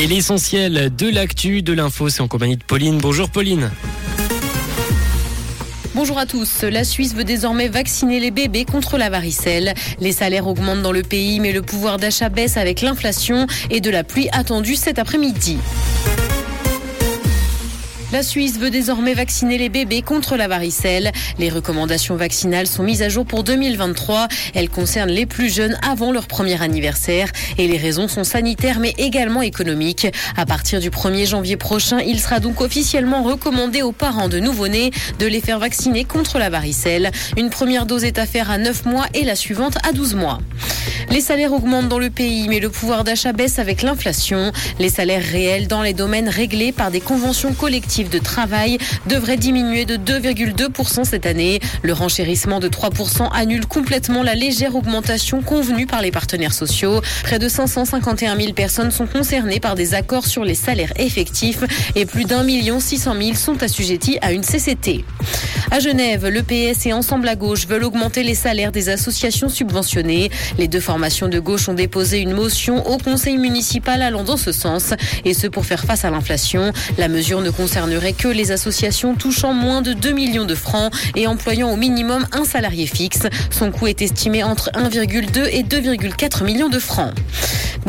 Et l'essentiel de l'actu, de l'info, c'est en compagnie de Pauline. Bonjour Pauline. Bonjour à tous. La Suisse veut désormais vacciner les bébés contre la varicelle. Les salaires augmentent dans le pays, mais le pouvoir d'achat baisse avec l'inflation et de la pluie attendue cet après-midi. La Suisse veut désormais vacciner les bébés contre la varicelle. Les recommandations vaccinales sont mises à jour pour 2023. Elles concernent les plus jeunes avant leur premier anniversaire. Et les raisons sont sanitaires mais également économiques. À partir du 1er janvier prochain, il sera donc officiellement recommandé aux parents de nouveau-nés de les faire vacciner contre la varicelle. Une première dose est à faire à 9 mois et la suivante à 12 mois. Les salaires augmentent dans le pays, mais le pouvoir d'achat baisse avec l'inflation. Les salaires réels dans les domaines réglés par des conventions collectives de travail devraient diminuer de 2,2% cette année. Le renchérissement de 3% annule complètement la légère augmentation convenue par les partenaires sociaux. Près de 551 000 personnes sont concernées par des accords sur les salaires effectifs et plus d'un million 600 000 sont assujettis à une CCT. À Genève, le PS et Ensemble à gauche veulent augmenter les salaires des associations subventionnées. Les deux formations de gauche ont déposé une motion au conseil municipal allant dans ce sens, et ce pour faire face à l'inflation. La mesure ne concernerait que les associations touchant moins de 2 millions de francs et employant au minimum un salarié fixe. Son coût est estimé entre 1,2 et 2,4 millions de francs.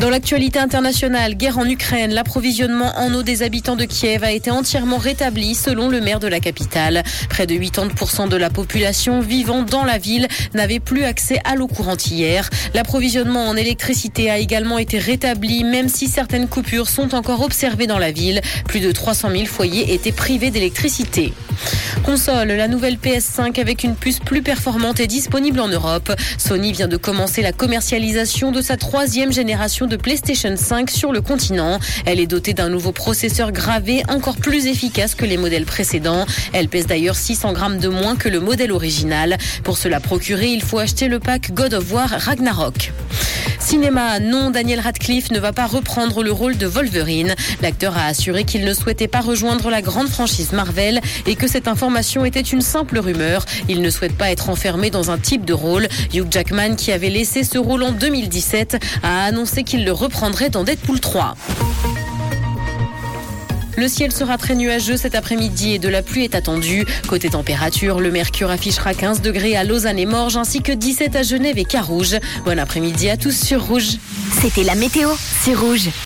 Dans l'actualité internationale, guerre en Ukraine, l'approvisionnement en eau des habitants de Kiev a été entièrement rétabli selon le maire de la capitale. Près de 80% de la population vivant dans la ville n'avait plus accès à l'eau courante hier. L'approvisionnement en électricité a également été rétabli, même si certaines coupures sont encore observées dans la ville. Plus de 300 000 foyers étaient privés d'électricité. Console, la nouvelle PS5 avec une puce plus performante est disponible en Europe. Sony vient de commencer la commercialisation de sa troisième génération de PlayStation 5 sur le continent. Elle est dotée d'un nouveau processeur gravé encore plus efficace que les modèles précédents. Elle pèse d'ailleurs 600 grammes de moins que le modèle original. Pour se la procurer, il faut acheter le pack God of War Ragnarok. Cinéma, non, Daniel Radcliffe ne va pas reprendre le rôle de Wolverine. L'acteur a assuré qu'il ne souhaitait pas rejoindre la grande franchise Marvel et que cette information était une simple rumeur. Il ne souhaite pas être enfermé dans un type de rôle. Hugh Jackman, qui avait laissé ce rôle en 2017, a annoncé qu'il le reprendrait dans Deadpool 3. Le ciel sera très nuageux cet après-midi et de la pluie est attendue. Côté température, le mercure affichera 15 degrés à Lausanne et Morges ainsi que 17 à Genève et Carouge. Bon après-midi à tous sur Rouge. C'était la météo, c'est Rouge.